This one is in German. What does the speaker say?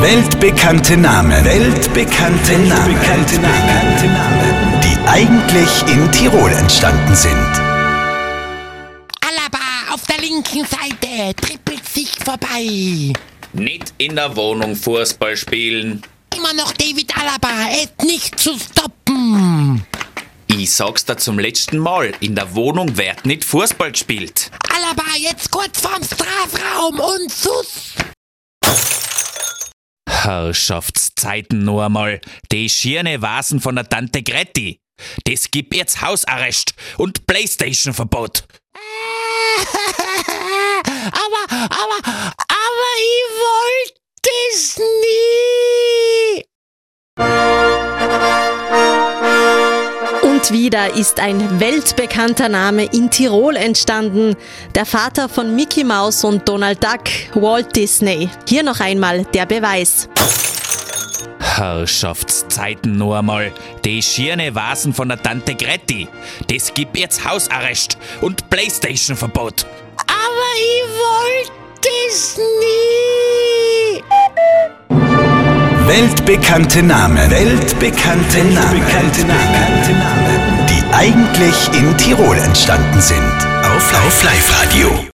Weltbekannte Namen. Weltbekannte Namen. Weltbekannte Namen. Die eigentlich in Tirol entstanden sind. Alaba auf der linken Seite trippelt sich vorbei. Nicht in der Wohnung Fußball spielen. Immer noch David Alaba, er ist nicht zu stoppen. Ich sag's dir zum letzten Mal, in der Wohnung wird nicht Fußball gespielt. Alaba jetzt kurz vorm Strafraum und sus. Herrschaftszeiten nur einmal. Die schierne Vasen von der Tante Gretti. Das gibt jetzt Hausarrest und Playstation-Verbot. Und wieder ist ein weltbekannter Name in Tirol entstanden. Der Vater von Mickey Mouse und Donald Duck, Walt Disney. Hier noch einmal der Beweis. Herrschaftszeiten nur einmal. Die schierne Vasen von der Tante Gretti. Das gibt jetzt Hausarrest und Playstation-Verbot. Aber ich wollte Weltbekannte Namen. Weltbekannte Namen. Weltbekannte Namen. Die eigentlich in Tirol entstanden sind. Auf Live-Radio.